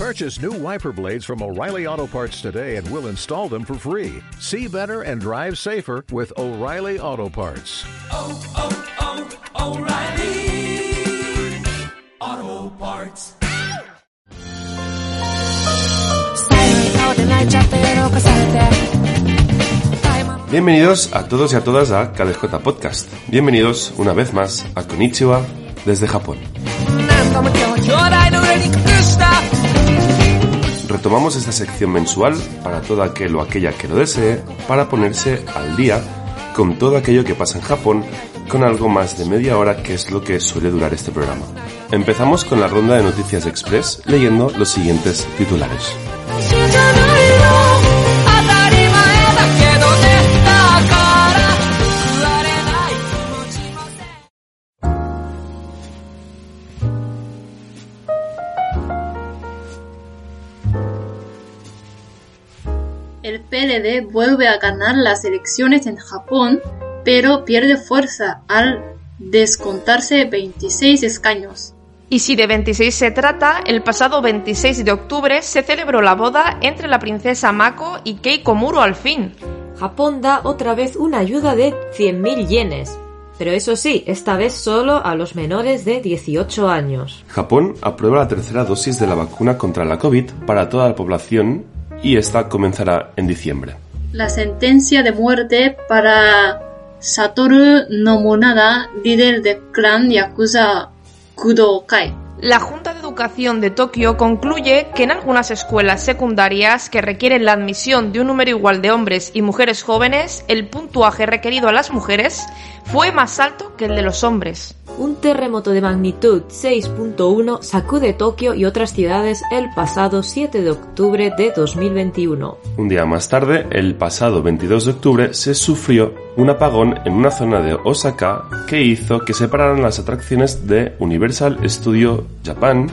Purchase new wiper blades from O'Reilly Auto Parts today and we'll install them for free. See better and drive safer with O'Reilly Auto Parts. oh, oh, oh O'Reilly Auto Parts. Bienvenidos a todos y a todas a KDJ Podcast. Bienvenidos una vez más a Konichiwa desde Japón. Retomamos esta sección mensual para todo aquel o aquella que lo desee para ponerse al día con todo aquello que pasa en Japón con algo más de media hora que es lo que suele durar este programa. Empezamos con la ronda de noticias express leyendo los siguientes titulares. PLD vuelve a ganar las elecciones en Japón, pero pierde fuerza al descontarse 26 escaños. Y si de 26 se trata, el pasado 26 de octubre se celebró la boda entre la princesa Mako y Keiko Muro al fin. Japón da otra vez una ayuda de 100.000 yenes. Pero eso sí, esta vez solo a los menores de 18 años. Japón aprueba la tercera dosis de la vacuna contra la COVID para toda la población y esta comenzará en diciembre. La sentencia de muerte para Satoru Nobunaga, líder del clan Yakuza Kudokai. La Junta de Educación de Tokio concluye que en algunas escuelas secundarias que requieren la admisión de un número igual de hombres y mujeres jóvenes, el puntuaje requerido a las mujeres fue más alto que el de los hombres. Un terremoto de magnitud 6.1 sacude Tokio y otras ciudades el pasado 7 de octubre de 2021. Un día más tarde, el pasado 22 de octubre, se sufrió un apagón en una zona de Osaka que hizo que se pararan las atracciones de Universal Studio Japan,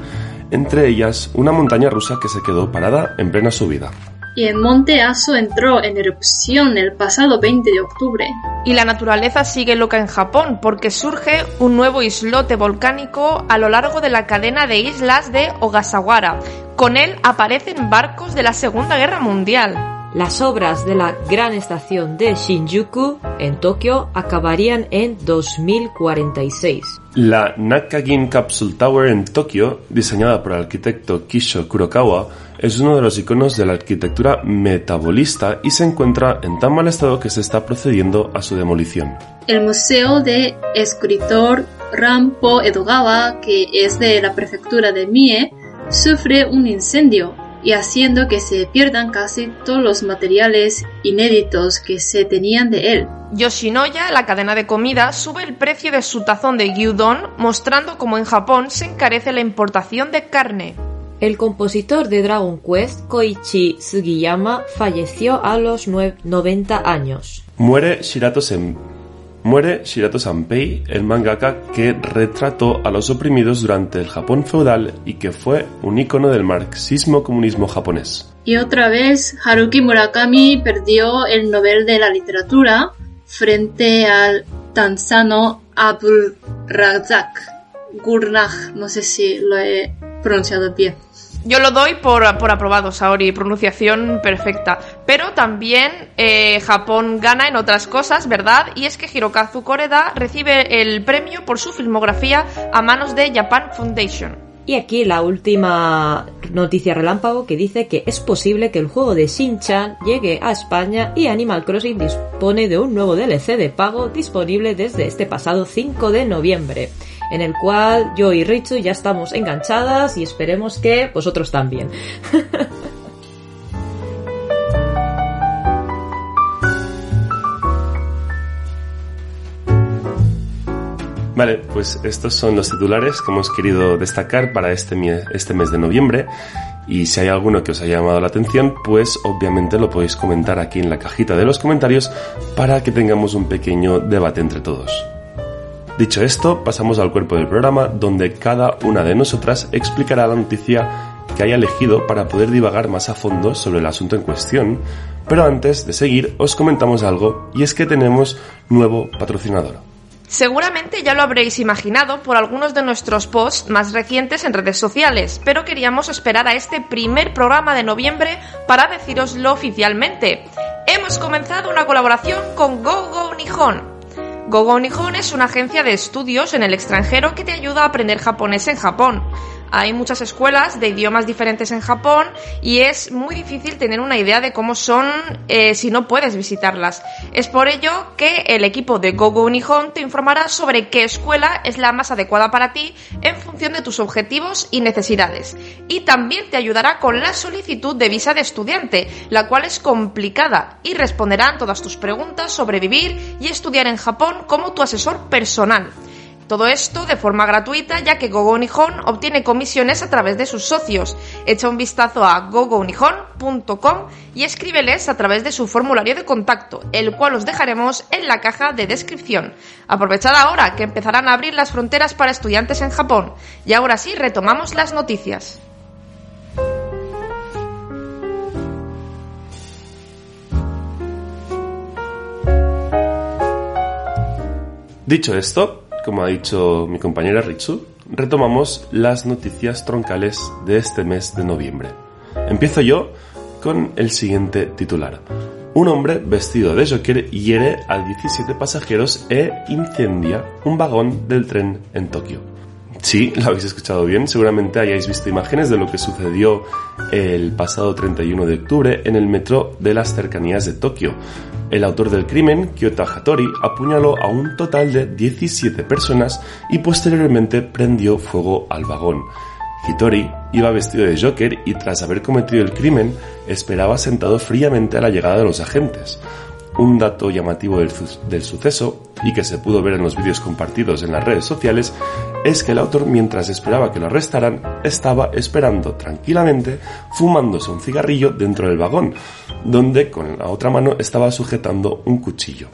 entre ellas una montaña rusa que se quedó parada en plena subida. Y el monte Aso entró en erupción el pasado 20 de octubre. Y la naturaleza sigue loca en Japón porque surge un nuevo islote volcánico a lo largo de la cadena de islas de Ogasawara. Con él aparecen barcos de la Segunda Guerra Mundial. Las obras de la gran estación de Shinjuku en Tokio acabarían en 2046. La Nakagin Capsule Tower en Tokio, diseñada por el arquitecto Kisho Kurokawa, es uno de los iconos de la arquitectura metabolista y se encuentra en tan mal estado que se está procediendo a su demolición. El museo de escritor Rampo Edogawa, que es de la prefectura de Mie, sufre un incendio y haciendo que se pierdan casi todos los materiales inéditos que se tenían de él. Yoshinoya, la cadena de comida, sube el precio de su tazón de gyudon, mostrando cómo en Japón se encarece la importación de carne. El compositor de Dragon Quest, Koichi Sugiyama, falleció a los nue- 90 años. Muere Shirato Sen- Muere Shirato Sanpei, el mangaka que retrató a los oprimidos durante el Japón feudal y que fue un icono del marxismo-comunismo japonés. Y otra vez Haruki Murakami perdió el Nobel de la Literatura frente al tanzano Abul Razak Gurnah, no sé si lo he pronunciado bien. Yo lo doy por, por aprobado, Saori, pronunciación perfecta. Pero también eh, Japón gana en otras cosas, ¿verdad? Y es que Hirokazu Koreda recibe el premio por su filmografía a manos de Japan Foundation. Y aquí la última noticia relámpago que dice que es posible que el juego de Shin-Chan llegue a España y Animal Crossing dispone de un nuevo DLC de pago disponible desde este pasado 5 de noviembre, en el cual yo y Richu ya estamos enganchadas y esperemos que vosotros también. Vale, pues estos son los titulares que hemos querido destacar para este, este mes de noviembre. Y si hay alguno que os haya llamado la atención, pues obviamente lo podéis comentar aquí en la cajita de los comentarios para que tengamos un pequeño debate entre todos. Dicho esto, pasamos al cuerpo del programa donde cada una de nosotras explicará la noticia que haya elegido para poder divagar más a fondo sobre el asunto en cuestión. Pero antes de seguir, os comentamos algo y es que tenemos nuevo patrocinador. Seguramente ya lo habréis imaginado por algunos de nuestros posts más recientes en redes sociales, pero queríamos esperar a este primer programa de noviembre para deciroslo oficialmente. Hemos comenzado una colaboración con GoGo Nihon. GoGo Nihon es una agencia de estudios en el extranjero que te ayuda a aprender japonés en Japón. Hay muchas escuelas de idiomas diferentes en Japón y es muy difícil tener una idea de cómo son eh, si no puedes visitarlas. Es por ello que el equipo de GoGo Nihon te informará sobre qué escuela es la más adecuada para ti en función de tus objetivos y necesidades. Y también te ayudará con la solicitud de visa de estudiante, la cual es complicada y responderán todas tus preguntas sobre vivir y estudiar en Japón como tu asesor personal. Todo esto de forma gratuita ya que Gogo Nihon obtiene comisiones a través de sus socios. Echa un vistazo a gogonihon.com y escríbeles a través de su formulario de contacto, el cual os dejaremos en la caja de descripción. Aprovechad ahora que empezarán a abrir las fronteras para estudiantes en Japón. Y ahora sí, retomamos las noticias. Dicho esto, como ha dicho mi compañera Ritsu, retomamos las noticias troncales de este mes de noviembre. Empiezo yo con el siguiente titular. Un hombre vestido de Joker hiere a 17 pasajeros e incendia un vagón del tren en Tokio. Sí, lo habéis escuchado bien, seguramente hayáis visto imágenes de lo que sucedió el pasado 31 de octubre en el metro de las cercanías de Tokio. El autor del crimen, Kyota Hattori, apuñaló a un total de 17 personas y posteriormente prendió fuego al vagón. Hitori iba vestido de Joker y tras haber cometido el crimen esperaba sentado fríamente a la llegada de los agentes. Un dato llamativo del, del, suceso, y que se pudo ver en los vídeos compartidos en las redes sociales, es que el autor mientras esperaba que lo arrestaran estaba esperando tranquilamente fumándose un cigarrillo dentro del vagón, donde con la otra mano estaba sujetando un cuchillo.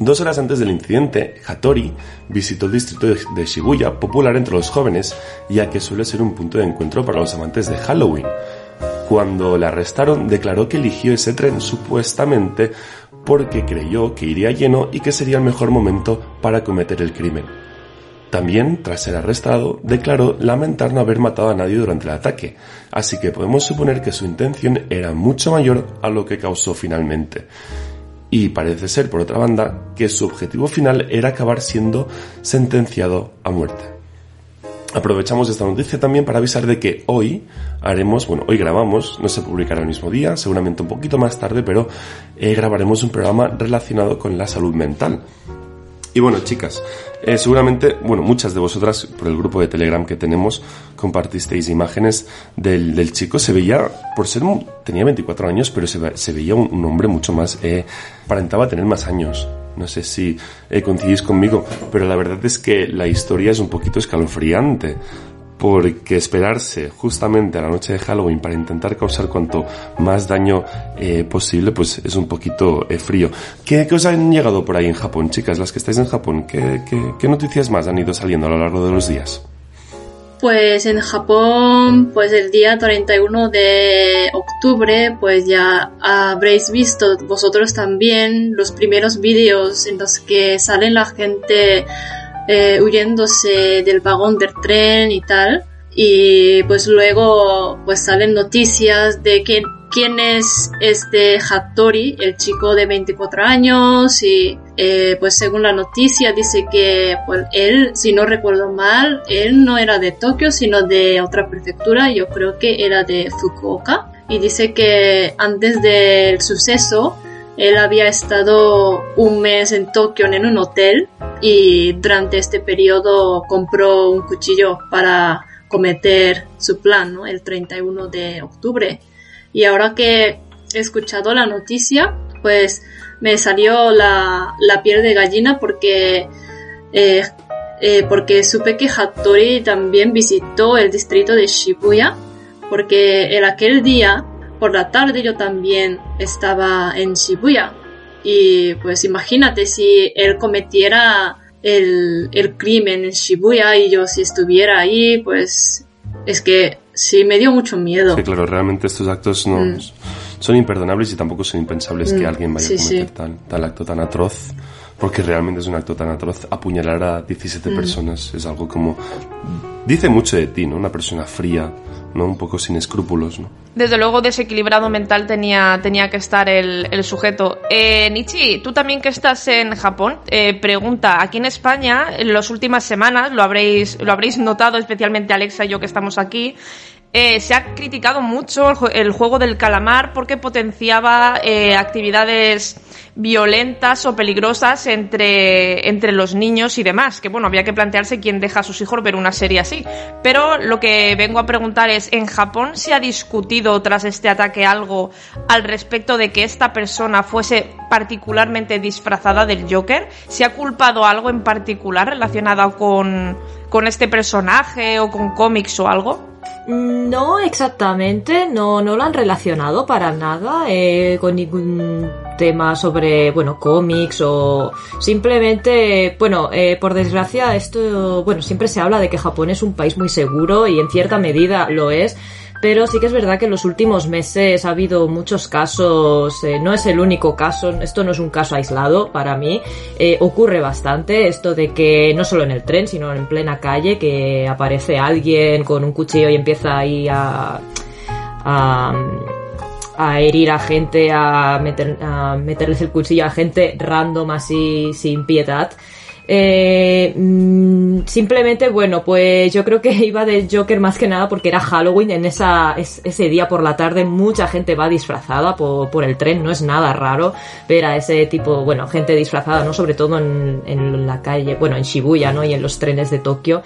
Dos horas antes del incidente, Hattori visitó el distrito de Shibuya, popular entre los jóvenes, ya que suele ser un punto de encuentro para los amantes de Halloween. Cuando le arrestaron, declaró que eligió ese tren supuestamente porque creyó que iría lleno y que sería el mejor momento para cometer el crimen. También, tras ser arrestado, declaró lamentar no haber matado a nadie durante el ataque, así que podemos suponer que su intención era mucho mayor a lo que causó finalmente. Y parece ser, por otra banda, que su objetivo final era acabar siendo sentenciado a muerte. Aprovechamos esta noticia también para avisar de que hoy haremos, bueno, hoy grabamos, no se publicará el mismo día, seguramente un poquito más tarde, pero eh, grabaremos un programa relacionado con la salud mental. Y bueno, chicas, eh, seguramente, bueno, muchas de vosotras por el grupo de Telegram que tenemos compartisteis imágenes del, del chico. Se veía, por ser, tenía 24 años, pero se, se veía un, hombre mucho más, eh, aparentaba tener más años. No sé si eh, coincidís conmigo, pero la verdad es que la historia es un poquito escalofriante porque esperarse justamente a la noche de Halloween para intentar causar cuanto más daño eh, posible, pues es un poquito eh, frío. ¿Qué, ¿Qué, os han llegado por ahí en Japón, chicas? Las que estáis en Japón, ¿qué, qué, qué noticias más han ido saliendo a lo largo de los días? Pues en Japón, pues el día 31 de octubre, pues ya habréis visto vosotros también los primeros vídeos en los que salen la gente eh, huyéndose del vagón del tren y tal. Y pues luego pues salen noticias de que quién es este Hattori, el chico de 24 años. Y eh, pues según la noticia dice que pues él, si no recuerdo mal, él no era de Tokio sino de otra prefectura, yo creo que era de Fukuoka. Y dice que antes del suceso él había estado un mes en Tokio en un hotel y durante este periodo compró un cuchillo para cometer su plan. El 31 de octubre. Y ahora que he escuchado la noticia, pues me salió la, la piel de gallina porque, eh, eh, porque supe que Hattori también visitó el distrito de Shibuya, porque en aquel día, por la tarde, yo también estaba en Shibuya. Y pues imagínate si él cometiera el, el crimen en Shibuya y yo si estuviera ahí, pues es que sí me dio mucho miedo. Sí, claro, realmente estos actos no mm. son imperdonables y tampoco son impensables mm. que alguien vaya sí, a cometer sí. tal, tal, acto tan atroz porque realmente es un acto tan atroz. Apuñalar a 17 personas es algo como... Dice mucho de ti, ¿no? Una persona fría, ¿no? Un poco sin escrúpulos, ¿no? Desde luego desequilibrado mental tenía, tenía que estar el, el sujeto. Eh, Nichi, tú también que estás en Japón, eh, pregunta, aquí en España, en las últimas semanas, lo habréis, lo habréis notado, especialmente Alexa y yo que estamos aquí, eh, se ha criticado mucho el, jue- el juego del calamar porque potenciaba eh, actividades violentas o peligrosas entre, entre los niños y demás. Que bueno, había que plantearse quién deja a sus hijos ver una serie así. Pero lo que vengo a preguntar es, ¿en Japón se ha discutido tras este ataque algo al respecto de que esta persona fuese particularmente disfrazada del Joker? ¿Se ha culpado algo en particular relacionado con, con este personaje o con cómics o algo? No exactamente, no, no lo han relacionado para nada eh, con ningún tema sobre, bueno, cómics o simplemente, bueno, eh, por desgracia esto, bueno, siempre se habla de que Japón es un país muy seguro y en cierta medida lo es. Pero sí que es verdad que en los últimos meses ha habido muchos casos, eh, no es el único caso, esto no es un caso aislado para mí, eh, ocurre bastante esto de que no solo en el tren, sino en plena calle, que aparece alguien con un cuchillo y empieza ahí a, a, a herir a gente, a, meter, a meterles el cuchillo a gente random así sin piedad. Eh, mm, simplemente, bueno, pues yo creo que iba del Joker más que nada porque era Halloween. En esa, es- ese día por la tarde mucha gente va disfrazada por, por el tren. No es nada raro ver a ese tipo, bueno, gente disfrazada, ¿no? Sobre todo en, en la calle, bueno, en Shibuya, ¿no? Y en los trenes de Tokio.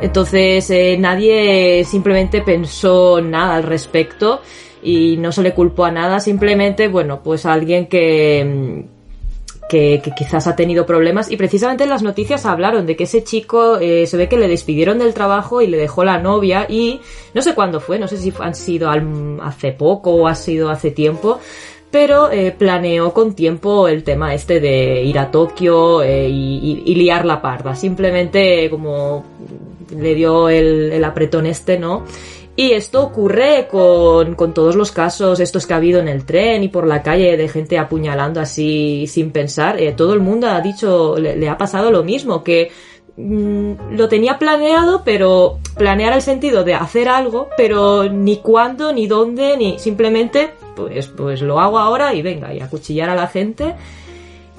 Entonces, eh, nadie simplemente pensó nada al respecto y no se le culpó a nada. Simplemente, bueno, pues a alguien que, mm, que, quizás ha tenido problemas y precisamente en las noticias hablaron de que ese chico eh, se ve que le despidieron del trabajo y le dejó la novia y no sé cuándo fue, no sé si han sido hace poco o ha sido hace tiempo, pero eh, planeó con tiempo el tema este de ir a Tokio eh, y, liar la parda, simplemente como le dio el apretón este, ¿no? Y esto ocurre con, con todos los casos estos que ha habido en el tren y por la calle de gente apuñalando así sin pensar. Eh, todo el mundo ha dicho, le, ha pasado lo mismo, que mm, lo tenía planeado, pero planear el sentido de hacer algo, pero ni cuándo, ni dónde, ni simplemente, pues, pues lo hago ahora y venga, y acuchillar a la gente.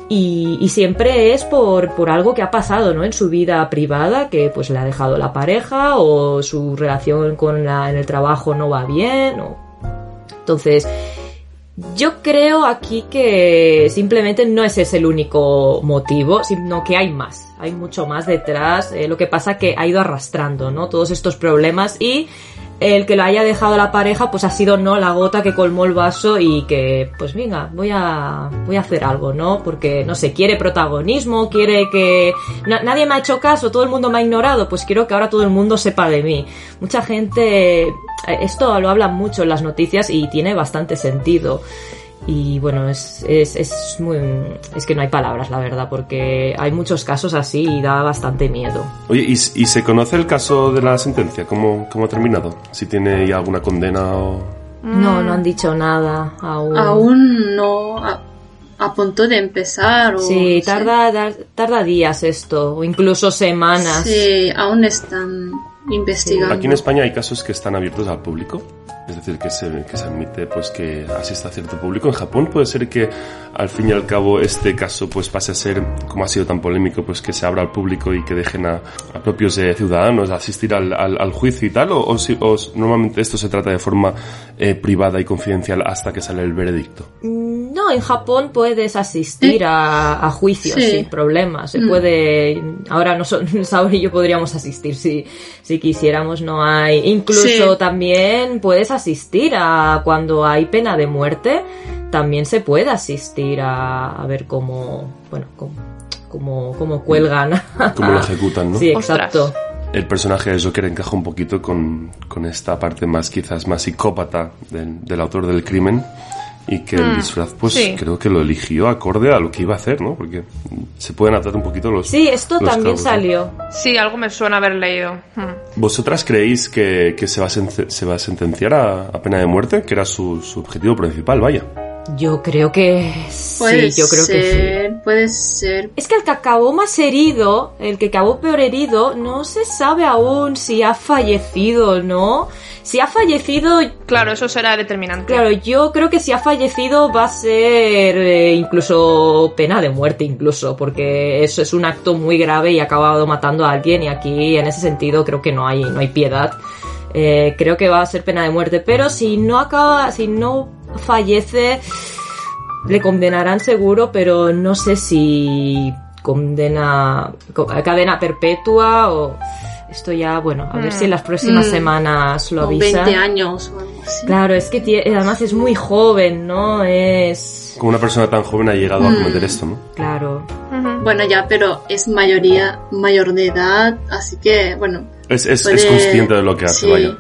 Y, y siempre es por, por algo que ha pasado, ¿no? En su vida privada, que pues le ha dejado la pareja o su relación con la, en el trabajo no va bien. O... Entonces, yo creo aquí que simplemente no ese es el único motivo, sino que hay más, hay mucho más detrás. eh, lo que pasa que ha ido arrastrando, ¿no? Todos estos problemas y el que lo haya dejado la pareja, pues ha sido no la gota que colmó el vaso y que, pues venga, voy a, voy a hacer algo, ¿no? Porque, no sé, quiere protagonismo, quiere que na- nadie me ha hecho caso, todo el mundo me ha ignorado, pues quiero que ahora todo el mundo sepa de mí. Mucha gente, esto lo hablan mucho en las noticias y tiene bastante sentido. Y bueno, es, es, es muy, es que no hay palabras, la verdad, porque hay muchos casos así y da bastante miedo. Oye, ¿y, y se conoce el caso de la sentencia? ¿Cómo, cómo ha terminado? Si tiene ya alguna condena o... No, no han dicho nada aún. Aún no a, a punto de empezar. O, Sí, tarda, dar- tarda días esto, o incluso semanas. Sí, aún están investigando. Aquí en España hay casos que están abiertos al público, es decir, que se, que se admite pues que asista a cierto público. En Japón puede ser que al fin y al cabo este caso pues pase a ser, como ha sido tan polémico, pues que se abra al público y que dejen a, propios eh, ciudadanos asistir al, al, juicio y tal, o, o o normalmente esto se trata de forma eh, privada y confidencial hasta que sale el veredicto. No, en Japón puedes asistir a, a juicios Sí. sin problemas. Se puede. Ahora no son, Saori y yo podríamos asistir si, si quisiéramos, no hay. Incluso Sí. también puedes asistir a cuando hay pena de muerte. También se puede asistir a, a ver cómo. Bueno, cómo, cómo, cómo cuelgan. Cómo lo ejecutan, ¿no? Sí, Ostras. exacto. El personaje de Joker encaja un poquito con, con esta parte más quizás más psicópata del, del autor del crimen y que el disfraz pues sí. creo que lo eligió acorde a lo que iba a hacer, ¿no? Porque se pueden atar un poquito los Sí, esto los también cabos, ¿no? salió. Sí, algo me suena haber leído. Hmm. ¿Vosotras creéis que, que se, va a se va a sentenciar a, a pena de muerte? Que era su, su objetivo principal, vaya. Yo creo que Puede sí, yo creo que sí. ser, puede ser. Es que el que acabó más herido, el que acabó peor herido, no se sabe aún si ha fallecido o no. Si ha fallecido, Claro, eso será determinante. claro, yo creo que si ha fallecido va a ser eh, incluso pena de muerte, incluso, porque eso es un acto muy grave y ha acabado matando a alguien y aquí en ese sentido creo que no hay, no hay piedad. Eh, creo que va a ser pena de muerte, pero si no acaba, si no fallece, le condenarán seguro, pero no sé si condena co- cadena perpetua o esto ya, bueno, a ver si en las próximas Mm. semanas lo O avisan. 20 años o algo así. Claro, es que además es muy joven, ¿no? Es Como una persona tan joven ha llegado a Mm. cometer esto, ¿no? claro. Bueno, ya, pero es mayoría, mayor de edad, así que, bueno. Es, es, puede- es consciente de lo que hace, sí. vaya.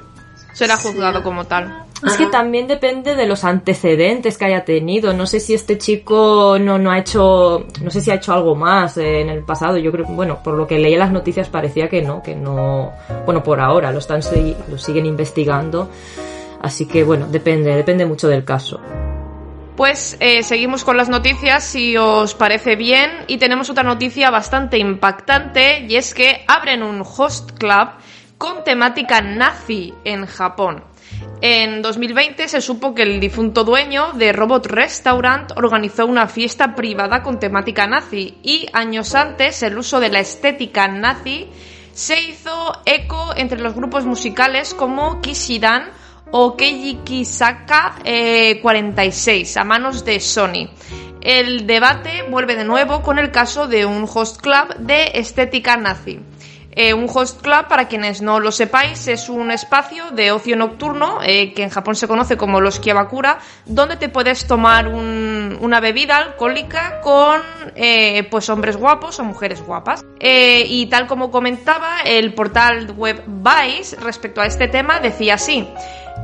Será Sí. juzgado como tal. Es que también depende de los antecedentes que haya tenido. No sé si este chico no, no ha hecho, no sé si ha hecho algo más eh, en el pasado. Yo creo, bueno, por lo que leí en las noticias parecía que no, que no, bueno, por ahora lo están, lo siguen investigando. Así que bueno, depende, depende mucho del caso. Pues eh, seguimos con las noticias, si os parece bien, y tenemos otra noticia bastante impactante, y es que abren un host club con temática nazi en Japón. En 2020 se supo que el difunto dueño de Robot Restaurant organizó una fiesta privada con temática nazi y años antes el uso de la estética nazi se hizo eco entre los grupos musicales como Kishidan o Keiji Kisaka eh, 46 a manos de Sony. El debate vuelve de nuevo con el caso de un host club de estética nazi. Eh, un host club, para quienes no lo sepáis, es un espacio de ocio nocturno eh, que en Japón se conoce como los Kiabakura, donde te puedes tomar un- una bebida alcohólica con eh, pues hombres guapos o mujeres guapas. Y tal como comentaba, el portal web Vice respecto a este tema decía así.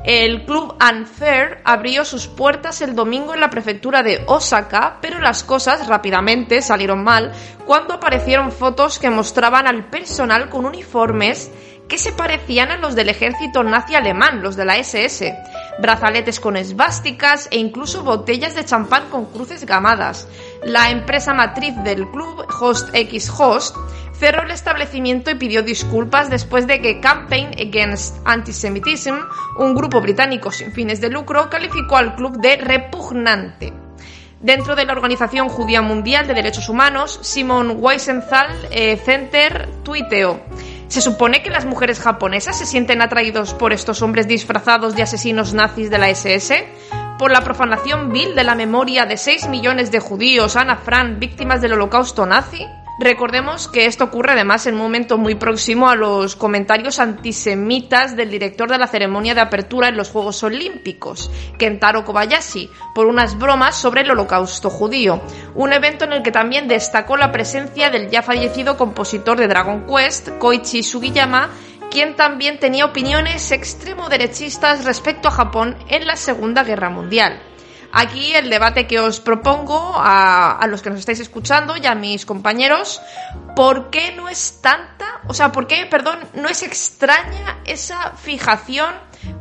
El club Unfair abrió sus puertas el domingo en la prefectura de Osaka, pero las cosas rápidamente salieron mal cuando aparecieron fotos que mostraban al personal con uniformes que se parecían a los del ejército nazi alemán, los de la SS, brazaletes con esvásticas e incluso botellas de champán con cruces gamadas. La empresa matriz del club, Host X Host, cerró el establecimiento y pidió disculpas después de que Campaign Against Antisemitism, un grupo británico sin fines de lucro, calificó al club de repugnante. Dentro de la Organización Judía Mundial de Derechos Humanos, Simon Weisenthal eh, Center tuiteó. Se supone que las mujeres japonesas se sienten atraídos por estos hombres disfrazados de asesinos nazis de la SS, por la profanación vil de la memoria de 6 millones de judíos, Ana Fran, víctimas del holocausto nazi. Recordemos que esto ocurre además en un momento muy próximo a los comentarios antisemitas del director de la ceremonia de apertura en los Juegos Olímpicos, Kentaro Kobayashi, por unas bromas sobre el holocausto judío. Un evento en el que también destacó la presencia del ya fallecido compositor de Dragon Quest, Koichi Sugiyama, quien también tenía opiniones extremo derechistas respecto a Japón en la Segunda Guerra Mundial. Aquí el debate que os propongo a, a los que nos estáis escuchando y a mis compañeros, ¿por qué no es tanta, o sea, por qué, perdón, no es extraña esa fijación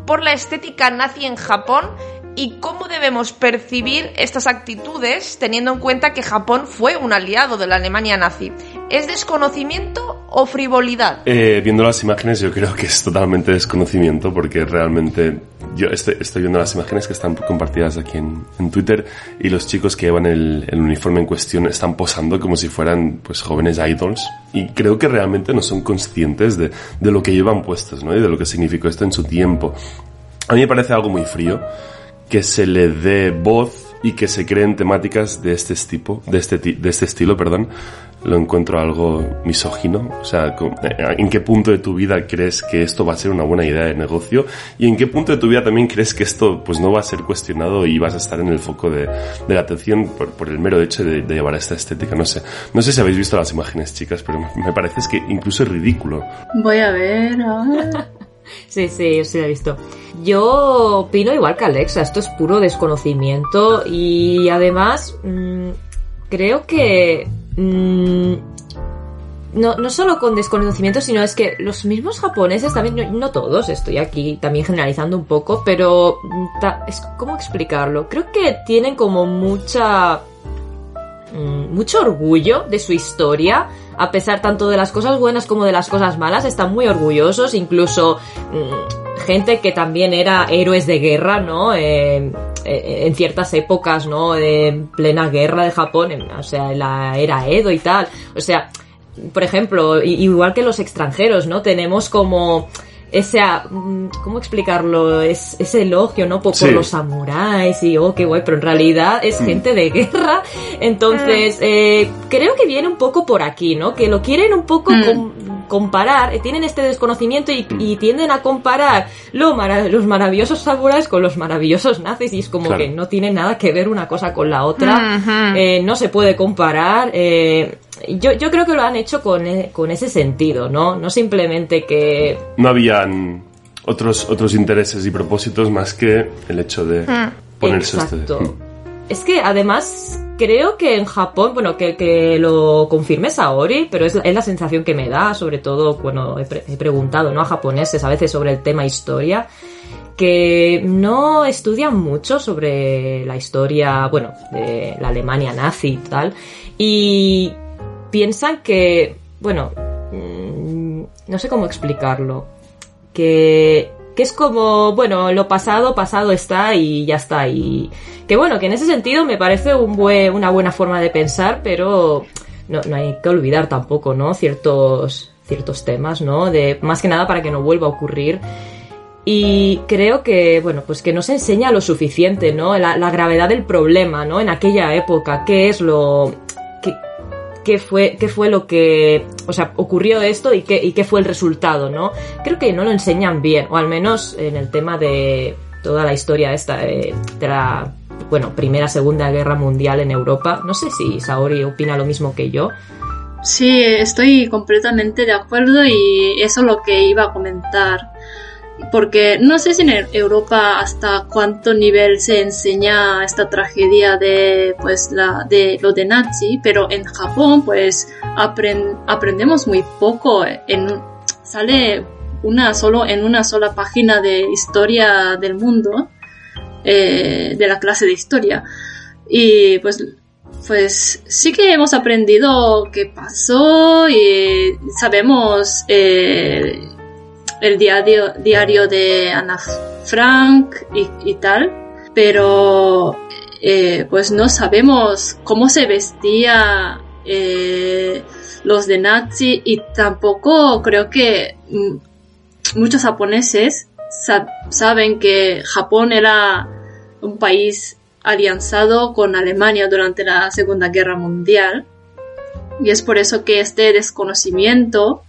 por la estética nazi en Japón y cómo debemos percibir estas actitudes teniendo en cuenta que Japón fue un aliado de la Alemania nazi? ¿Es desconocimiento o frivolidad? Eh, viendo las imágenes yo creo que es totalmente desconocimiento porque realmente yo estoy, estoy viendo las imágenes que están compartidas aquí en, en Twitter y los chicos que llevan el, el uniforme en cuestión están posando como si fueran pues jóvenes idols y creo que realmente no son conscientes de, de lo que llevan puestos ¿no? y de lo que significó esto en su tiempo. A mí me parece algo muy frío que se le dé voz y que se creen temáticas de este tipo, de este, de este estilo, perdón, lo encuentro algo misógino. O sea, eh, ¿en qué punto de tu vida crees que esto va a ser una buena idea de negocio? ¿Y en qué punto de tu vida también crees que esto pues no va a ser cuestionado y vas a estar en el foco de, de la atención por, por el mero hecho de, de llevar esta estética? No sé. No sé si habéis visto las imágenes, chicas, pero me parece que incluso es ridículo. Voy a ver. ah. Sí, sí, sí lo he visto. Yo opino igual que Alexa, esto es puro desconocimiento y además mm, creo que mm, no, no solo con desconocimiento, sino es que los mismos japoneses también, no, todos, estoy aquí también generalizando un poco, pero mm, es cómo explicarlo. Creo que tienen como mucha mucho orgullo de su historia, a pesar tanto de las cosas buenas como de las cosas malas, están muy orgullosos, incluso mm, gente que también era héroes de guerra, ¿no? Eh, eh, en ciertas épocas, ¿no? En plena guerra de Japón, o sea, en la era Edo y tal, o sea, por ejemplo, igual que los extranjeros, ¿no? Tenemos como ese, ah, mm, ¿cómo explicarlo? Es, ese elogio, ¿no? Por, los samuráis y, oh, qué guay, pero en realidad es gente de guerra. Entonces, eh, creo que viene un poco por aquí, ¿no? Que lo quieren un poco Mm. com- comparar, eh, tienen este desconocimiento y, y tienden a comparar lo los maravillosos samuráis con los maravillosos nazis y es como Claro. que no tiene nada que ver una cosa con la otra. Eh, no se puede comparar. eh, yo, yo creo que lo han hecho con, e- con ese sentido, ¿no? No simplemente que No habían otros, otros intereses y propósitos más que el hecho de ponerse Exacto. este... Es que además creo que en Japón, bueno, que, que lo confirme Saori, pero es la, es la sensación que me da, sobre todo, bueno, he, pre- he preguntado, ¿no? A japoneses a veces sobre el tema historia, que no estudian mucho sobre la historia, bueno, de la Alemania nazi y tal, y piensan que, bueno, mm, no sé cómo explicarlo, que, que es como, bueno, lo pasado, pasado está y ya está. Y que bueno, que en ese sentido me parece una buena forma de pensar, pero no, no hay que olvidar tampoco, ¿no? Ciertos, ciertos temas, ¿no? De, más que nada para que no vuelva a ocurrir. Y creo que, bueno, pues que no se enseña lo suficiente, ¿no? La, la gravedad del problema, ¿no? En aquella época, qué es lo, qué, fue, qué fue lo que, o sea, ocurrió esto y qué, y qué fue el resultado, ¿no? Creo que no lo enseñan bien, o al menos en el tema de toda la historia esta eh, de la, bueno, Primera, Segunda Guerra Mundial en Europa. No sé si Saori opina lo mismo que yo. Sí, estoy completamente de acuerdo y eso es lo que iba a comentar. Porque no sé si en Europa hasta cuánto nivel se enseña esta tragedia de pues la de lo de Nazi, pero en Japón pues apren- aprendemos muy poco. En, sale una solo en una sola página de historia del mundo eh, de la clase de historia y pues pues sí que hemos aprendido qué pasó y sabemos eh, el diario, diario de Ana Frank y, y tal, pero eh, pues no sabemos cómo se vestía eh, los de Nazi y tampoco creo que mm, muchos japoneses sa- saben que Japón era un país alianzado con Alemania durante la Segunda Guerra Mundial. Y es por eso que este desconocimiento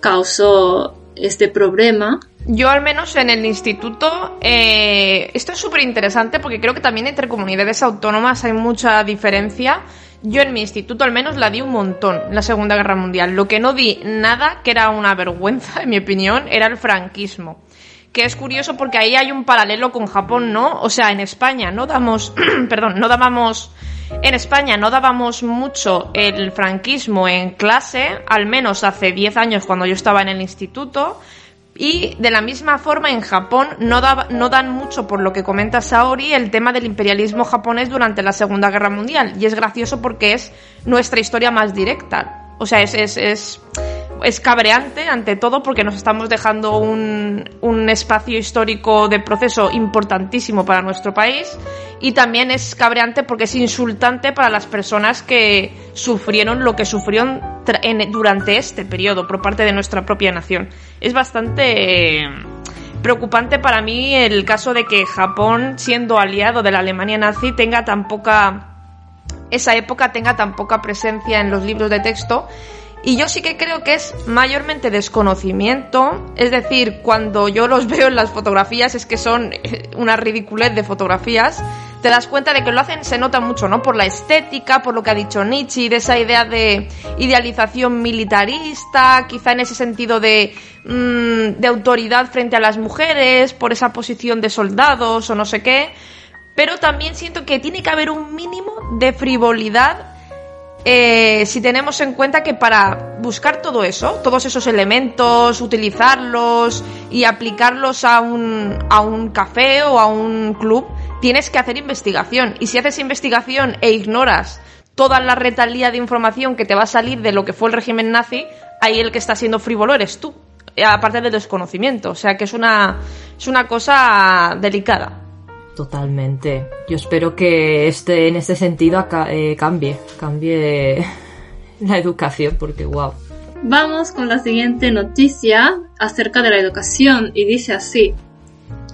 causó este problema. Yo al menos en el instituto, eh, esto es súper interesante porque creo que también entre comunidades autónomas hay mucha diferencia. Yo en mi instituto al menos la di un montón la Segunda Guerra Mundial. Lo que no di nada, que era una vergüenza en mi opinión, era el franquismo. Que es curioso porque ahí hay un paralelo con Japón, ¿no? O sea, en España no damos, perdón, no dábamos, en España no dábamos mucho el franquismo en clase, al menos hace 10 años cuando yo estaba en el instituto. Y de la misma forma en Japón no, daba- no dan mucho por lo que comenta Saori el tema del imperialismo japonés durante la Segunda Guerra Mundial. Y es gracioso porque es nuestra historia más directa. O sea, es, es, es cabreante ante todo porque nos estamos dejando un, un espacio histórico de proceso importantísimo para nuestro país. Y también es cabreante porque es insultante para las personas que sufrieron lo que sufrieron durante este periodo por parte de nuestra propia nación. Es bastante eh, preocupante para mí el caso de que Japón, siendo aliado de la Alemania nazi, tenga tan poca esa época tenga tan poca presencia en los libros de texto. Y yo sí que creo que es mayormente desconocimiento, es decir, cuando yo los veo en las fotografías es que son eh, una ridiculez de fotografías, te das cuenta de que lo hacen, se nota mucho, ¿no? Por la estética, por lo que ha dicho Nietzsche, de esa idea de idealización militarista, quizá en ese sentido de, mm, de autoridad frente a las mujeres, por esa posición de soldados o no sé qué. Pero también siento que tiene que haber un mínimo de frivolidad eh, si tenemos en cuenta que para buscar todo eso, todos esos elementos, utilizarlos y aplicarlos a un, a un café o a un club, tienes que hacer investigación. Y si haces investigación e ignoras toda la retalía de información que te va a salir de lo que fue el régimen nazi, ahí el que está siendo frívolo eres tú, aparte del desconocimiento. O sea que es una, es una cosa delicada. Totalmente. Yo espero que este, en este sentido eh, cambie, cambie la educación, porque wow. Vamos con la siguiente noticia acerca de la educación y dice así.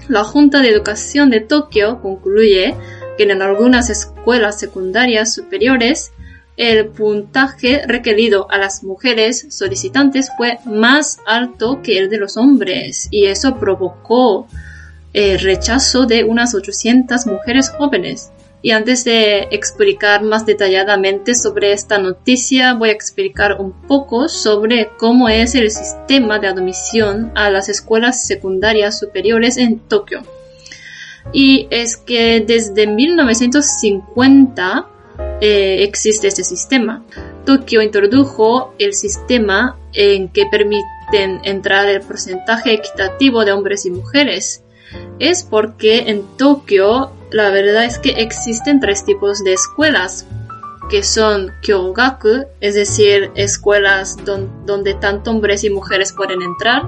La Junta de Educación de Tokio concluye que en algunas escuelas secundarias superiores el puntaje requerido a las mujeres solicitantes fue más alto que el de los hombres y eso provocó el rechazo de unas 800 mujeres jóvenes. Y antes de explicar más detalladamente sobre esta noticia, voy a explicar un poco sobre cómo es el sistema de admisión a las escuelas secundarias superiores en Tokio. Y es que desde 1950 eh, existe este sistema. Tokio introdujo el sistema en que permiten entrar el porcentaje equitativo de hombres y mujeres es porque en Tokio la verdad es que existen tres tipos de escuelas que son Kyogaku, es decir, escuelas don- donde tanto hombres y mujeres pueden entrar,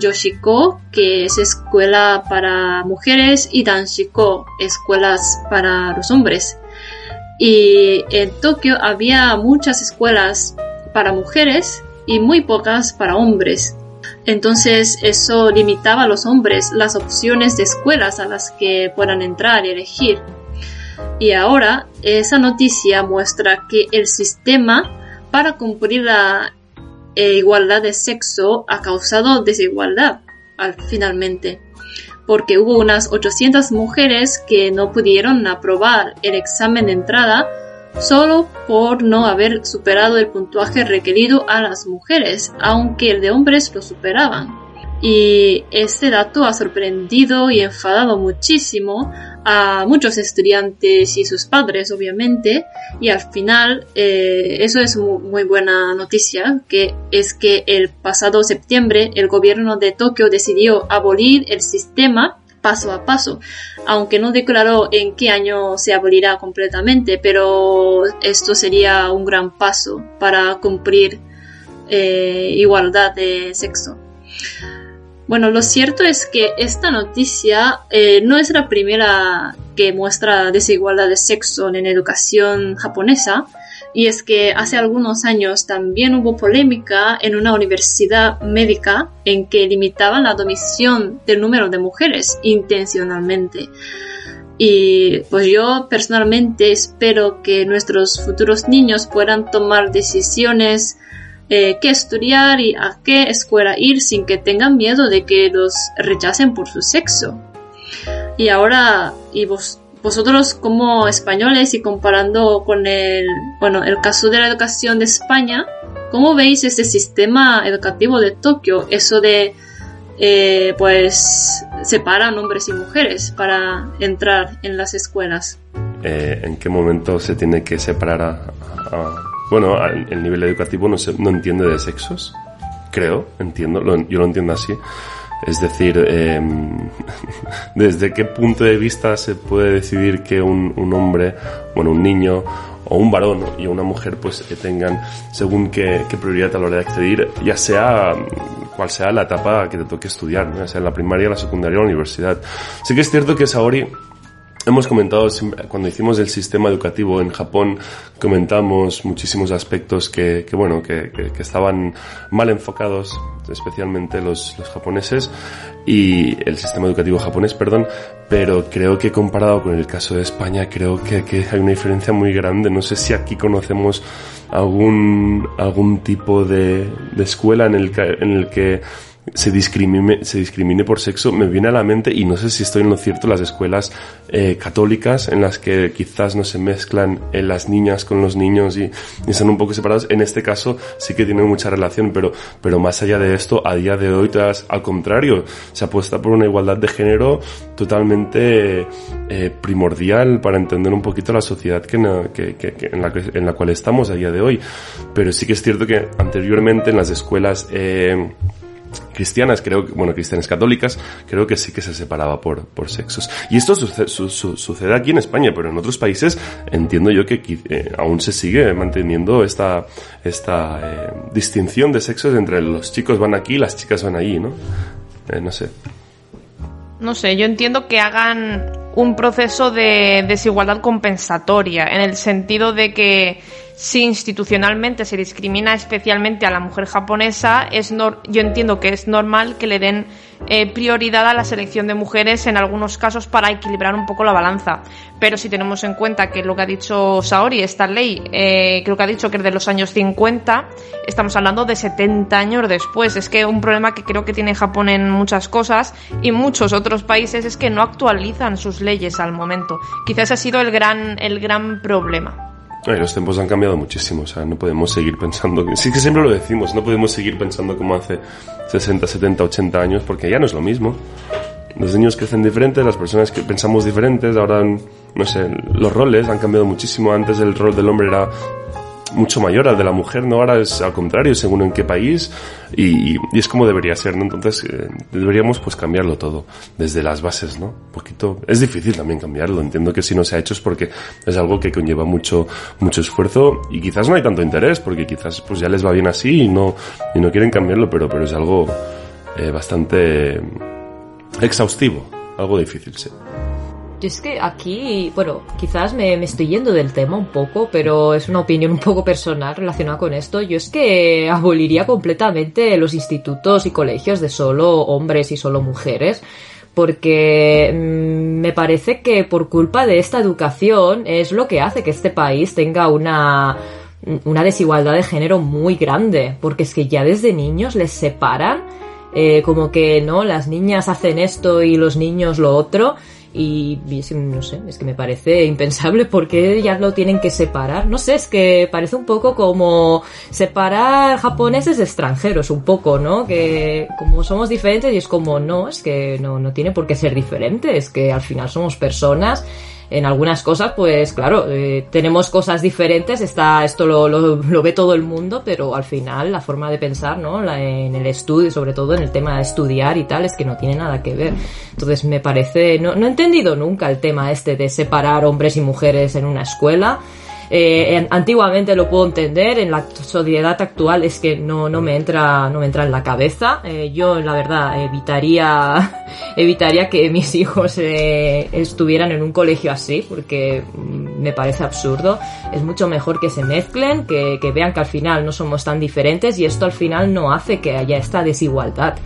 Yoshiko, que es escuela para mujeres, y Danshiko, escuelas para los hombres. Y en Tokio había muchas escuelas para mujeres y muy pocas para hombres. Entonces eso limitaba a los hombres las opciones de escuelas a las que puedan entrar y elegir. Y ahora esa noticia muestra que el sistema para cumplir la eh, igualdad de sexo ha causado desigualdad al, finalmente. Porque hubo unas 800 mujeres que no pudieron aprobar el examen de entrada solo por no haber superado el puntuaje requerido a las mujeres, aunque el de hombres lo superaban. Y este dato ha sorprendido y enfadado muchísimo a muchos estudiantes y sus padres, obviamente, y al final eh, eso es mu- muy buena noticia, que es que el pasado septiembre el gobierno de Tokio decidió abolir el sistema paso a paso, aunque no declaró en qué año se abolirá completamente, pero esto sería un gran paso para cumplir eh, igualdad de sexo. Bueno, lo cierto es que esta noticia eh, no es la primera que muestra desigualdad de sexo en educación japonesa, y es que hace algunos años también hubo polémica en una universidad médica en que limitaban la admisión del número de mujeres intencionalmente. Y pues yo personalmente espero que nuestros futuros niños puedan tomar decisiones eh, qué estudiar y a qué escuela ir sin que tengan miedo de que los rechacen por su sexo. Y ahora, y vos, vosotros como españoles y comparando con el, bueno, el caso de la educación de España, ¿cómo veis este sistema educativo de Tokio? Eso de, eh, pues, separan hombres y mujeres para entrar en las escuelas. Eh, ¿En qué momento se tiene que separar a... a- bueno, a- el nivel educativo no, se, no entiende de sexos, creo, entiendo, lo- yo lo entiendo así. Es decir, eh, desde qué punto de vista se puede decidir que un, hombre, bueno, un niño o un varón y una mujer pues que tengan según qué, prioridad a la hora de acceder, ya sea mm, cual sea la etapa que te toque estudiar, ya sea en la primaria, la secundaria o la universidad. Sí que es cierto que Saori Hemos comentado, cuando hicimos el sistema educativo en Japón, comentamos muchísimos aspectos que, bueno, que, estaban mal enfocados, especialmente los, los japoneses, y el sistema educativo japonés, perdón, pero creo que comparado con el caso de España, creo que, hay una diferencia muy grande. No sé si aquí conocemos algún, algún tipo de, escuela en el, en el que se discrimine, se discrimine por sexo, me viene a la mente, y no sé si estoy en lo cierto, las escuelas eh, católicas en las que quizás no se mezclan eh, las niñas con los niños y, y, están un poco separados. En este caso sí que tienen mucha relación, pero, pero más allá de esto, a día de hoy, tras, al contrario, se apuesta por una igualdad de género totalmente eh, primordial para entender un poquito la sociedad que, que, que, en, la, en la cual estamos a día de hoy. Pero sí que es cierto que anteriormente en las escuelas eh, cristianas, creo que, bueno, cristianas católicas, creo que sí que se separaba por, por sexos. Y esto sucede, su, su, sucede aquí en España, pero en otros países entiendo yo que eh, aún se sigue manteniendo esta, esta eh, distinción de sexos entre los chicos van aquí y las chicas van allí, ¿no? Eh, no sé. No sé, yo entiendo que hagan un proceso de desigualdad compensatoria, en el sentido de que si institucionalmente se discrimina especialmente a la mujer japonesa, es yo entiendo que es normal que le den eh, prioridad a la selección de mujeres en algunos casos para equilibrar un poco la balanza. Pero si tenemos en cuenta que lo que ha dicho Saori, esta ley, eh, creo que ha dicho que es de los años 50, estamos hablando de 70 años después. Es que un problema que creo que tiene Japón en muchas cosas y muchos otros países es que no actualizan sus leyes al momento. Quizás ha sido el gran, el gran problema. Los tiempos han cambiado muchísimo, o sea, no podemos seguir pensando, sí que siempre lo decimos, no podemos seguir pensando como hace 60, 70, 80 años, porque ya no es lo mismo. Los niños crecen diferentes, las personas que pensamos diferentes, ahora, no sé, los roles han cambiado muchísimo. Antes el rol del hombre era mucho mayor al de la mujer, ¿no? Ahora es al contrario, según en qué país, y, es como debería ser, ¿no? Entonces, eh, deberíamos pues cambiarlo todo, desde las bases, ¿no? Poquito, es difícil también cambiarlo, entiendo que si no se ha hecho es porque es algo que conlleva mucho, mucho esfuerzo, y quizás no hay tanto interés, porque quizás pues ya les va bien así y no, y no quieren cambiarlo, pero, pero es algo eh, bastante exhaustivo, algo difícil, sí. Yo es que aquí, bueno, quizás me, me, estoy yendo del tema un poco, pero es una opinión un poco personal relacionada con esto. Yo es que aboliría completamente los institutos y colegios de solo hombres y solo mujeres, porque mmm, me parece que por culpa de esta educación es lo que hace que este país tenga una una desigualdad de género muy grande, porque es que ya desde niños les separan, eh, como que no, las niñas hacen esto y los niños lo otro, y, no sé, es que me parece impensable porque ya lo tienen que separar. No sé, es que parece un poco como separar japoneses extranjeros, un poco, ¿no? Que como somos diferentes y es como, no, es que no, no tiene por qué ser diferente, es que al final somos personas en algunas cosas, pues claro, eh, tenemos cosas diferentes, está, esto lo, lo, lo, ve todo el mundo, pero al final la forma de pensar, ¿no? La, en el estudio, sobre todo en el tema de estudiar y tal, es que no tiene nada que ver. Entonces me parece, no, no he entendido nunca el tema este de separar hombres y mujeres en una escuela. Eh, antiguamente lo puedo entender, en la sociedad actual es que no, no me entra, no me entra en la cabeza. Eh, yo, la verdad, evitaría, evitaría que mis hijos eh, estuvieran en un colegio así, porque mm, me parece absurdo. Es mucho mejor que se mezclen, que, que vean que al final no somos tan diferentes y esto al final no hace que haya esta desigualdad.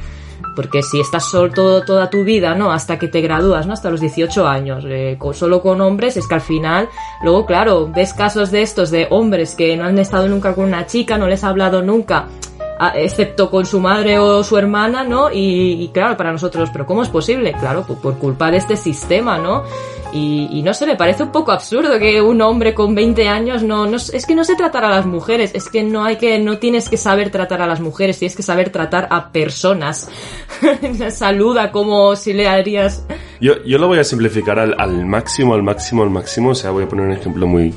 Porque si estás solo todo, toda tu vida, ¿no? Hasta que te gradúas, ¿no? Hasta los 18 años, eh, solo con hombres, es que al final, luego, claro, ves casos de estos de hombres que no han estado nunca con una chica, no les ha hablado nunca, excepto con su madre o su hermana, ¿no? Y, y claro, para nosotros, ¿pero cómo es posible? Claro, por, por culpa de este sistema, ¿no? Y, y, no sé, me parece un poco absurdo que un hombre con 20 años no, no, es que no sé tratar a las mujeres, es que no hay que, no tienes que saber tratar a las mujeres, tienes que saber tratar a personas. Saluda como si le harías. Yo, yo lo voy a simplificar al, al máximo, al máximo, al máximo, o sea, voy a poner un ejemplo muy,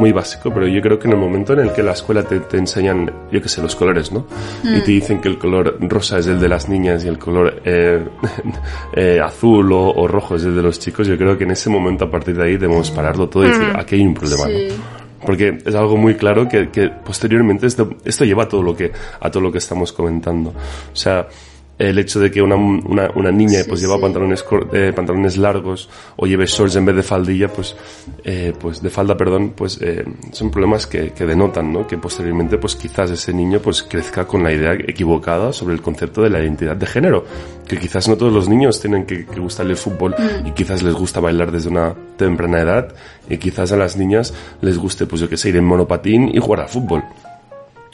muy básico, pero yo creo que en el momento en el que la escuela te, te enseñan, yo qué sé, los colores, ¿no? Mm. Y te dicen que el color rosa es el de las niñas y el color eh, eh, azul o, o, rojo es el de los chicos, yo creo que en ese momento, a partir de ahí, debemos pararlo todo y decir, mm. aquí hay un problema, sí. ¿no? Porque es algo muy claro que, que posteriormente esto, esto lleva a todo lo que, a todo lo que estamos comentando. O sea, el hecho de que una, una, una niña sí, pues lleva sí. pantalones, eh, pantalones largos o lleve shorts en vez de faldilla, pues, eh, pues de falda, perdón, pues eh, son problemas que, que denotan, ¿no? Que posteriormente, pues quizás ese niño pues crezca con la idea equivocada sobre el concepto de la identidad de género. Que quizás no todos los niños tienen que, que gustarle el fútbol mm. y quizás les gusta bailar desde una temprana edad y quizás a las niñas les guste, pues yo que sé, ir en monopatín y jugar al fútbol.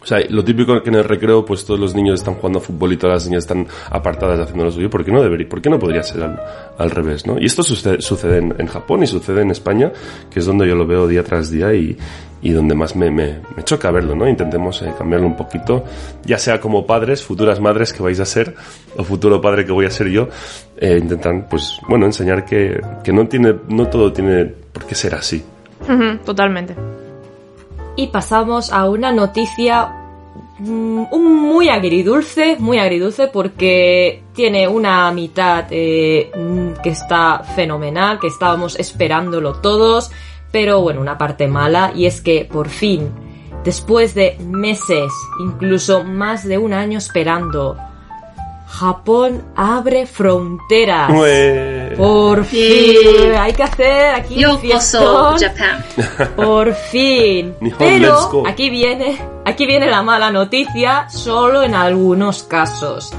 O sea, lo típico que en el recreo, pues todos los niños están jugando a fútbol y todas las niñas están apartadas haciendo lo suyo. ¿Por qué no debería? ¿Por qué no podría ser al, al revés, no? Y esto sucede, sucede en, en Japón y sucede en España, que es donde yo lo veo día tras día y, y donde más me, me, me choca verlo, ¿no? Intentemos eh, cambiarlo un poquito, ya sea como padres, futuras madres que vais a ser, o futuro padre que voy a ser yo, eh, intentan, pues, bueno, enseñar que, que no tiene, no todo tiene por qué ser así. Totalmente. Y pasamos a una noticia mm, muy agridulce, muy agridulce porque tiene una mitad eh, mm, que está fenomenal, que estábamos esperándolo todos, pero bueno, una parte mala y es que por fin, después de meses, incluso más de un año esperando, Japón abre fronteras. Ue. Por Sí. fin, hay que hacer aquí un fiestón. Japan. Por fin. Pero aquí viene, aquí viene la mala noticia, solo en algunos casos.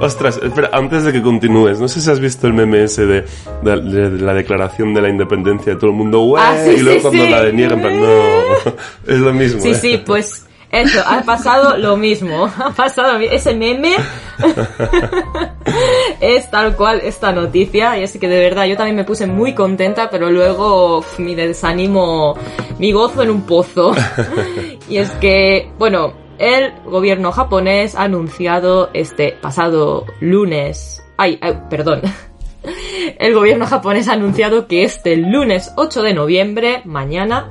Ostras, espera, antes de que continúes, no sé si has visto el meme ese de, de- de- de la declaración de la independencia de todo el mundo, ¡Ué! Ah, sí, y luego sí, cuando sí. la deniegan, no, es lo mismo. Sí, ¿eh? sí, pues eso, ha pasado lo mismo. Ha pasado ese meme. es tal cual esta noticia. Y es que de verdad yo también me puse muy contenta, pero luego mi desánimo, mi gozo en un pozo. y es que, bueno, el gobierno japonés ha anunciado este pasado lunes. Ay, ay, perdón. El gobierno japonés ha anunciado que este lunes 8 de noviembre, mañana,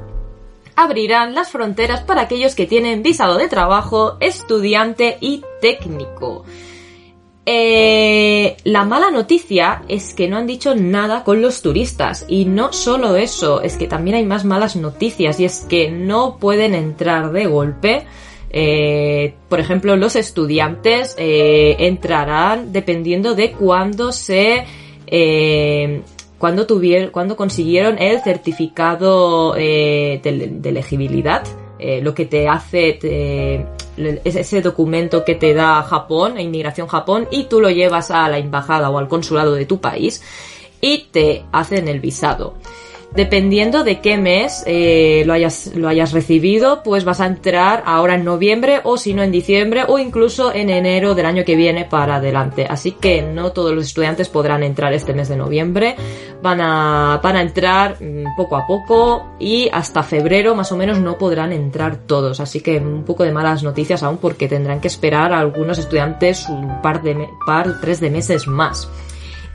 abrirán las fronteras para aquellos que tienen visado de trabajo, estudiante y técnico. Eh, la mala noticia es que no han dicho nada con los turistas y no solo eso, es que también hay más malas noticias y es que no pueden entrar de golpe. Eh, por ejemplo, los estudiantes eh, entrarán dependiendo de cuándo se eh, cuando tuvieron, cuando consiguieron el certificado eh, de, de elegibilidad, eh, lo que te hace ese documento que te da Japón, Inmigración Japón, y tú lo llevas a la embajada o al consulado de tu país y te hacen el visado. Dependiendo de qué mes eh, lo, hayas, lo hayas recibido, pues vas a entrar ahora en noviembre o si no en diciembre o incluso en enero del año que viene para adelante. Así que no todos los estudiantes podrán entrar este mes de noviembre. Van a, van a entrar mm, poco a poco y hasta febrero más o menos no podrán entrar todos. Así que un poco de malas noticias aún porque tendrán que esperar a algunos estudiantes un par de, par, tres de meses más.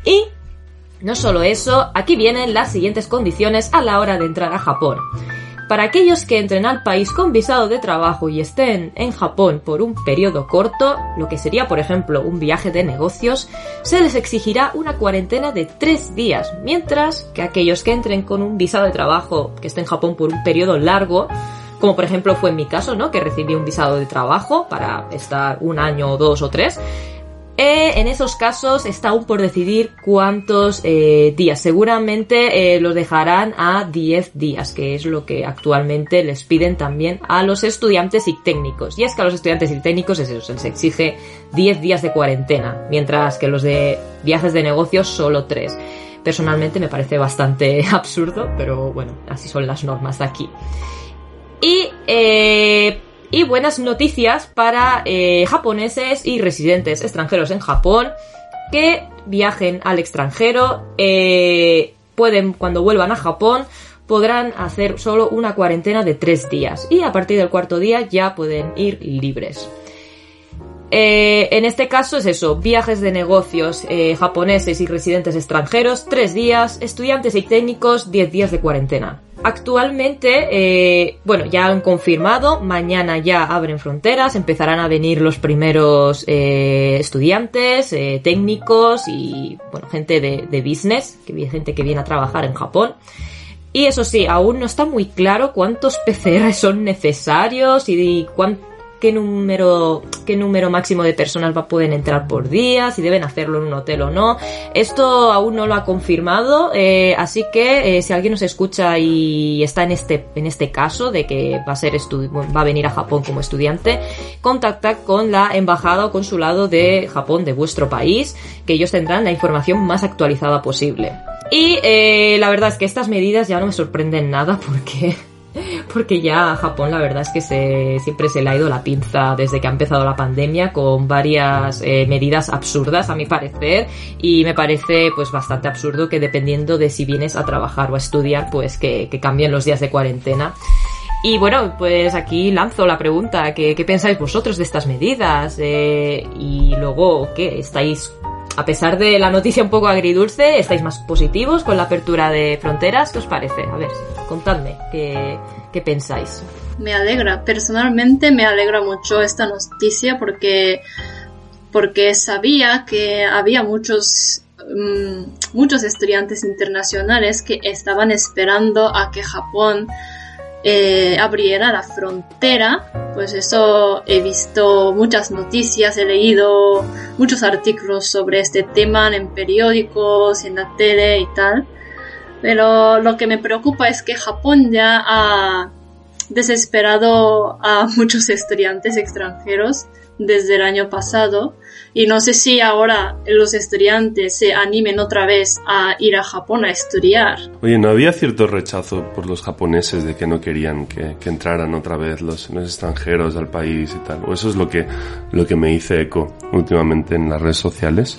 Y no solo eso, aquí vienen las siguientes condiciones a la hora de entrar a Japón. Para aquellos que entren al país con visado de trabajo y estén en Japón por un periodo corto, lo que sería por ejemplo un viaje de negocios, se les exigirá una cuarentena de tres días, mientras que aquellos que entren con un visado de trabajo que esté en Japón por un periodo largo, como por ejemplo fue en mi caso, ¿no? Que recibí un visado de trabajo para estar un año o dos o tres, eh, en esos casos está aún por decidir cuántos eh, días. Seguramente eh, los dejarán a 10 días, que es lo que actualmente les piden también a los estudiantes y técnicos. Y es que a los estudiantes y técnicos es eso, se exige 10 días de cuarentena, mientras que los de viajes de negocios solo 3. Personalmente me parece bastante absurdo, pero bueno, así son las normas aquí. Y, eh, y buenas noticias para eh, japoneses y residentes extranjeros en Japón que viajen al extranjero. eh, pueden, cuando vuelvan a Japón, podrán hacer solo una cuarentena de tres días. Y a partir del cuarto día ya pueden ir libres. Eh, en este caso es eso, viajes de negocios eh, japoneses y residentes extranjeros, tres días, estudiantes y técnicos, 10 días de cuarentena. Actualmente, eh, bueno, ya han confirmado, mañana ya abren fronteras, empezarán a venir los primeros eh, estudiantes, técnicos y, bueno, gente de, business, que gente que viene a trabajar en Japón. Y eso sí, aún no está muy claro cuántos PCR son necesarios y cuán- qué número, qué número máximo de personas va, pueden entrar por día, si deben hacerlo en un hotel o no. Esto aún no lo ha confirmado, eh, así que eh, si alguien nos escucha y está en este, en este caso de que va a ser va a venir a Japón como estudiante, contacta con la embajada o consulado de Japón de vuestro país, que ellos tendrán la información más actualizada posible. Y eh, la verdad es que estas medidas ya no me sorprenden nada porque porque ya a Japón la verdad es que se, siempre se le ha ido la pinza desde que ha empezado la pandemia con varias eh, medidas absurdas a mi parecer y me parece pues bastante absurdo que dependiendo de si vienes a trabajar o a estudiar pues que, cambien los días de cuarentena. Y bueno, pues aquí lanzo la pregunta, ¿qué, qué pensáis vosotros de estas medidas? Eh, y luego, ¿qué? ¿Estáis, a pesar de la noticia un poco agridulce, estáis más positivos con la apertura de fronteras? ¿Qué os parece? A ver, contadme, ¿qué, qué pensáis? Me alegra, personalmente me alegra mucho esta noticia porque, porque sabía que había muchos, mm, muchos estudiantes internacionales que estaban esperando a que Japón eh, abriera la frontera, pues eso he visto muchas noticias, he leído muchos artículos sobre este tema en periódicos, en la tele y tal. Pero lo que me preocupa es que Japón ya ha desesperado a muchos estudiantes extranjeros desde el año pasado y no sé si ahora los estudiantes se animen otra vez a ir a Japón a estudiar. Oye, ¿no había cierto rechazo por los japoneses de que no querían que, entraran otra vez los, los, extranjeros al país y tal? O eso es lo que, lo que me hice eco últimamente en las redes sociales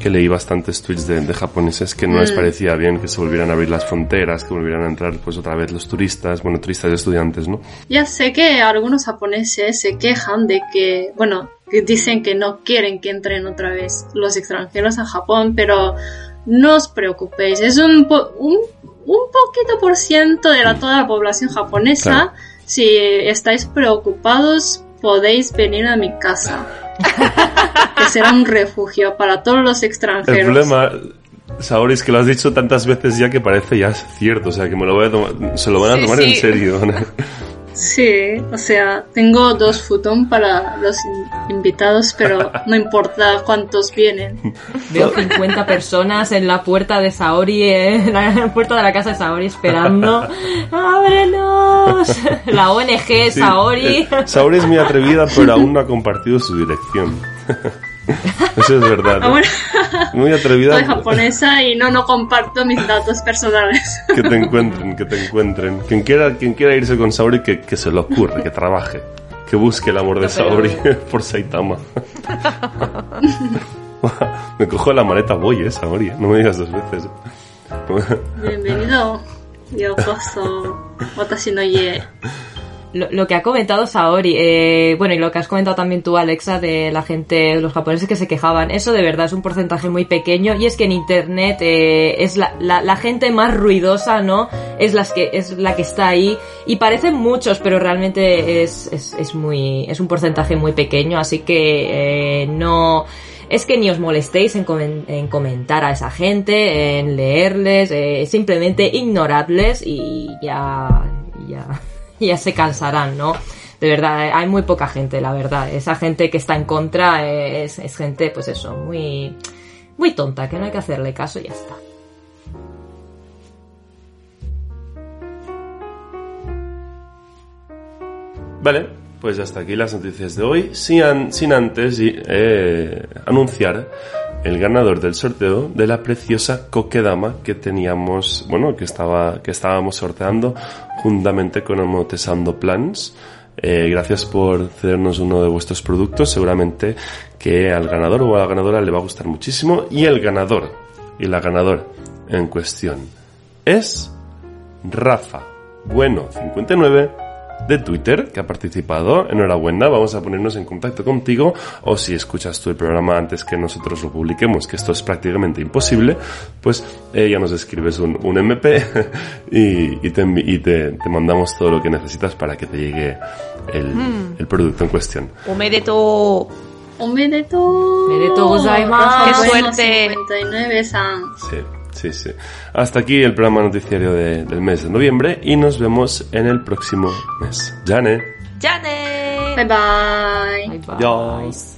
que leí bastantes tweets de, de japoneses que no les parecía bien que se volvieran a abrir las fronteras, que volvieran a entrar pues otra vez los turistas, bueno, turistas y estudiantes, ¿no? Ya sé que algunos japoneses se quejan de que, bueno, que dicen que no quieren que entren otra vez los extranjeros a Japón, pero no os preocupéis, es un, po un, un poquito por ciento de la, toda la población japonesa. Claro. Si estáis preocupados, podéis venir a mi casa. Que será un refugio para todos los extranjeros. El problema, Saori, es que lo has dicho tantas veces ya que parece ya cierto, o sea, que me lo voy a tomar, se lo van a Sí, tomar sí. en serio. Sí, o sea, tengo dos futón para los in- invitados, pero no importa cuántos vienen. Veo 50 personas en la puerta de Saori, eh, en la puerta de la casa de Saori esperando. ¡Ábrenos! La ONG Sí, Saori. eh, Saori es muy atrevida, pero aún no ha compartido su dirección. Eso es verdad. Bueno, Muy atrevida. soy japonesa y no, no comparto mis datos personales. Que te encuentren, que te encuentren. Quien quiera, quien quiera irse con Saori, que, que se lo ocurre, que trabaje. Que busque el amor de No, pero- Saori por Saitama. me cojo la maleta, voy, eh, Saori. No me digas dos veces. Bienvenido. Yokoso. Watashi no ie. Lo, lo que ha comentado Saori, eh, bueno, y lo que has comentado también tú, Alexa, de la gente, los japoneses que se quejaban, eso de verdad es un porcentaje muy pequeño y es que en internet eh, es la, la, la gente más ruidosa, ¿no? Es, las que, es la que está ahí y parecen muchos, pero realmente es, es, es muy, es un porcentaje muy pequeño, así que eh, no, es que ni os molestéis en, comen- en comentar a esa gente, en leerles, eh, simplemente ignoradles y ya, ya, ya se cansarán, ¿no? De verdad, eh, hay muy poca gente, la verdad. Esa gente que está en contra eh, es, es gente, pues eso, muy, muy tonta, que no hay que hacerle caso y ya está. Vale, pues hasta aquí las noticias de hoy. Sin, an- sin antes eh, anunciar el ganador del sorteo de la preciosa Kokedama que teníamos, bueno, que estaba, que estábamos sorteando juntamente con Omotesando Plans. Eh, gracias por cedernos uno de vuestros productos. Seguramente que al ganador o a la ganadora le va a gustar muchísimo. Y el ganador y la ganadora en cuestión es Rafa Bueno 59 de Twitter que ha participado. Enhorabuena, vamos a ponernos en contacto contigo o si escuchas tú el programa antes que nosotros lo publiquemos, que esto es prácticamente imposible, pues eh, ya nos escribes un, un MP y, y, te, y te, te mandamos todo lo que necesitas para que te llegue el, el producto en cuestión. Omedeto. Omedeto. Gozaimasu. Qué suerte. 59-san. Sí, sí, sí. Hasta aquí el programa noticiario de- del mes de noviembre y nos vemos en el próximo mes. Jane. ¡Jane! Bye bye. Bye bye. Adiós.